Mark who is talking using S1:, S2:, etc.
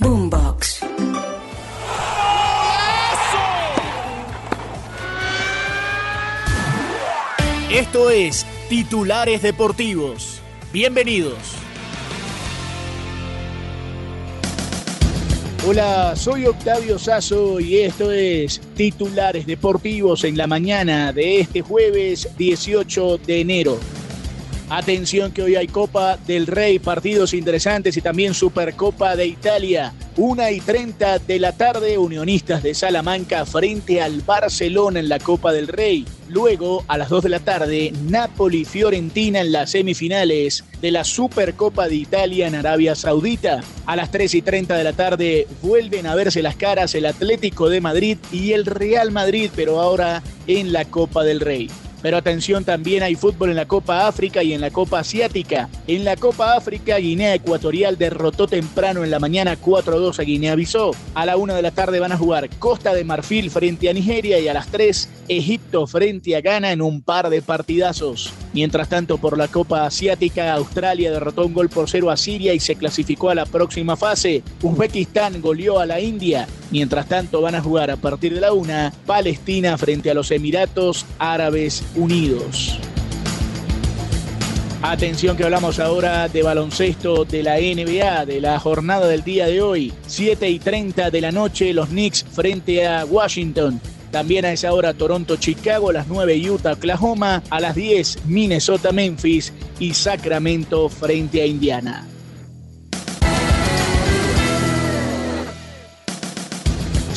S1: Boombox.
S2: Esto es Titulares Deportivos. Bienvenidos. Hola, soy Octavio Sazo y esto es Titulares Deportivos en la mañana de este jueves 18 de enero. Atención que hoy hay Copa del Rey, partidos interesantes y también Supercopa de Italia. Una y 30 de la tarde, Unionistas de Salamanca frente al Barcelona en la Copa del Rey. Luego, a las 2 de la tarde, Napoli-Fiorentina en las semifinales de la Supercopa de Italia en Arabia Saudita. A las 3 y 30 de la tarde, vuelven a verse las caras el Atlético de Madrid y el Real Madrid, pero ahora en la Copa del Rey. Pero atención, también hay fútbol en la Copa África y en la Copa Asiática. En la Copa África, Guinea Ecuatorial derrotó temprano en la mañana 4-2 a Guinea-Bissau. A la 1 de la tarde van a jugar Costa de Marfil frente a Nigeria y a las 3 Egipto frente a Ghana en un par de partidazos. Mientras tanto, por la Copa Asiática, Australia derrotó un gol por cero a Siria y se clasificó a la próxima fase. Uzbekistán goleó a la India. Mientras tanto, van a jugar a partir de la una Palestina frente a los Emiratos Árabes Unidos. Atención que hablamos ahora de baloncesto de la NBA, de la jornada del día de hoy. 7 y 30 de la noche, los Knicks frente a Washington. También a esa hora Toronto-Chicago, a las 9 Utah-Oklahoma, a las 10 Minnesota-Memphis y Sacramento frente a Indiana.